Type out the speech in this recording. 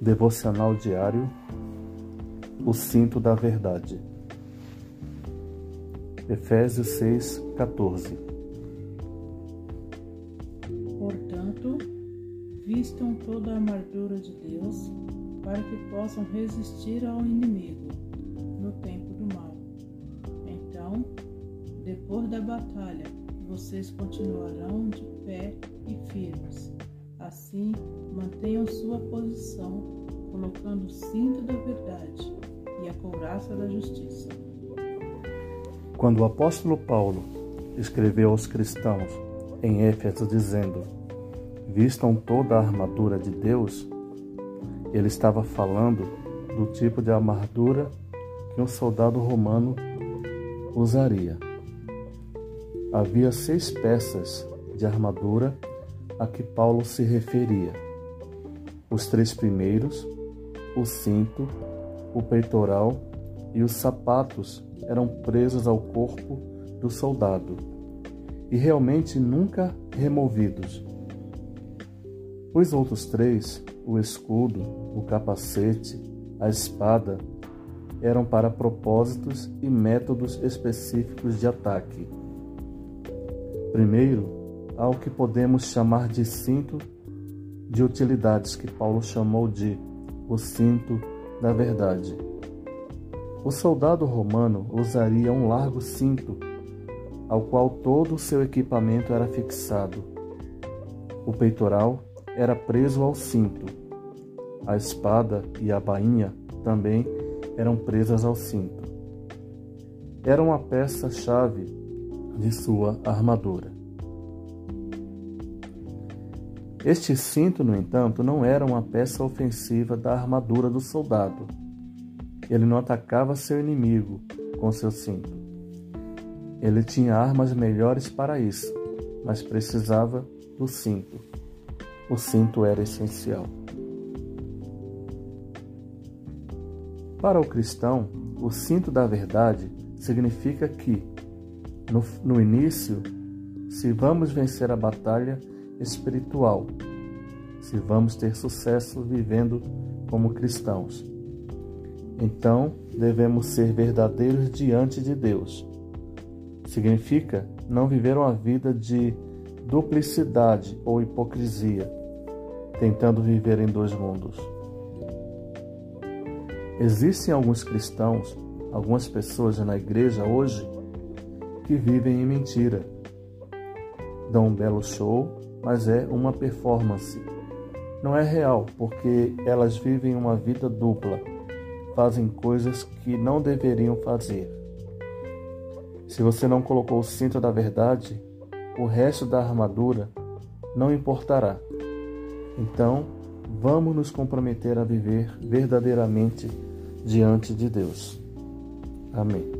Devocional diário O cinto da verdade. Efésios 6, 14. Portanto, vistam toda a armadura de Deus para que possam resistir ao inimigo no tempo do mal. Então, depois da batalha, vocês continuarão de pé e firmes Assim, mantenham sua posição, colocando o cinto da verdade e a couraça da justiça. Quando o apóstolo Paulo escreveu aos cristãos em Éfeso dizendo: Vistam toda a armadura de Deus, ele estava falando do tipo de armadura que um soldado romano usaria. Havia seis peças de armadura a que Paulo se referia. Os três primeiros, o cinto, o peitoral e os sapatos eram presos ao corpo do soldado e realmente nunca removidos. Os outros três, o escudo, o capacete, a espada, eram para propósitos e métodos específicos de ataque. Primeiro, ao que podemos chamar de cinto de utilidades, que Paulo chamou de o cinto da verdade. O soldado romano usaria um largo cinto, ao qual todo o seu equipamento era fixado. O peitoral era preso ao cinto. A espada e a bainha também eram presas ao cinto. Era uma peça-chave de sua armadura. Este cinto, no entanto, não era uma peça ofensiva da armadura do soldado. Ele não atacava seu inimigo com seu cinto. Ele tinha armas melhores para isso, mas precisava do cinto. O cinto era essencial. Para o cristão, o cinto da verdade significa que, no, no início, se vamos vencer a batalha, espiritual, se vamos ter sucesso vivendo como cristãos. Então, devemos ser verdadeiros diante de Deus. Significa não viver uma vida de duplicidade ou hipocrisia, tentando viver em dois mundos. Existem alguns cristãos, algumas pessoas na igreja hoje que vivem em mentira. Dão um belo show, mas é uma performance. Não é real, porque elas vivem uma vida dupla, fazem coisas que não deveriam fazer. Se você não colocou o cinto da verdade, o resto da armadura não importará. Então, vamos nos comprometer a viver verdadeiramente diante de Deus. Amém.